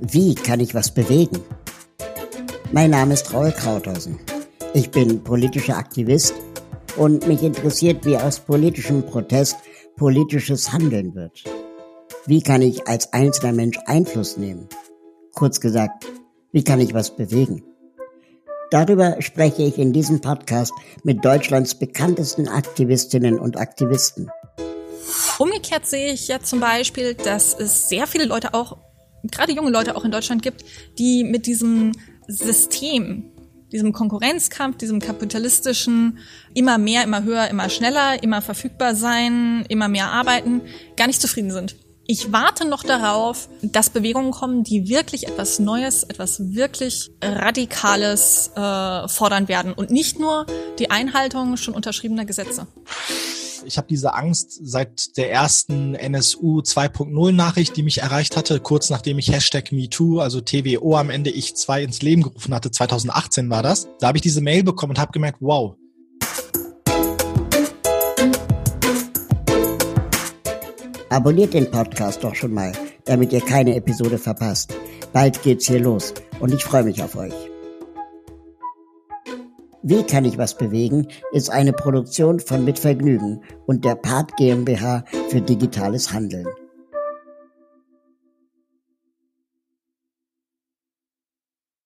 Wie kann ich was bewegen? Mein Name ist Raul Krauthausen. Ich bin politischer Aktivist und mich interessiert, wie aus politischem Protest politisches Handeln wird. Wie kann ich als einzelner Mensch Einfluss nehmen? Kurz gesagt, wie kann ich was bewegen? Darüber spreche ich in diesem Podcast mit Deutschlands bekanntesten Aktivistinnen und Aktivisten. Umgekehrt sehe ich ja zum Beispiel, dass es sehr viele Leute auch, gerade junge Leute auch in Deutschland gibt, die mit diesem System, diesem Konkurrenzkampf, diesem kapitalistischen, immer mehr, immer höher, immer schneller, immer verfügbar sein, immer mehr arbeiten, gar nicht zufrieden sind. Ich warte noch darauf, dass Bewegungen kommen, die wirklich etwas Neues, etwas wirklich Radikales äh, fordern werden und nicht nur die Einhaltung schon unterschriebener Gesetze. Ich habe diese Angst seit der ersten NSU 2.0 Nachricht, die mich erreicht hatte, kurz nachdem ich Hashtag MeToo, also TWO am Ende ich 2 ins Leben gerufen hatte, 2018 war das. Da habe ich diese Mail bekommen und habe gemerkt, wow, Abonniert den Podcast doch schon mal, damit ihr keine Episode verpasst. Bald geht's hier los und ich freue mich auf euch. Wie kann ich was bewegen ist eine Produktion von Mitvergnügen und der Part GmbH für digitales Handeln.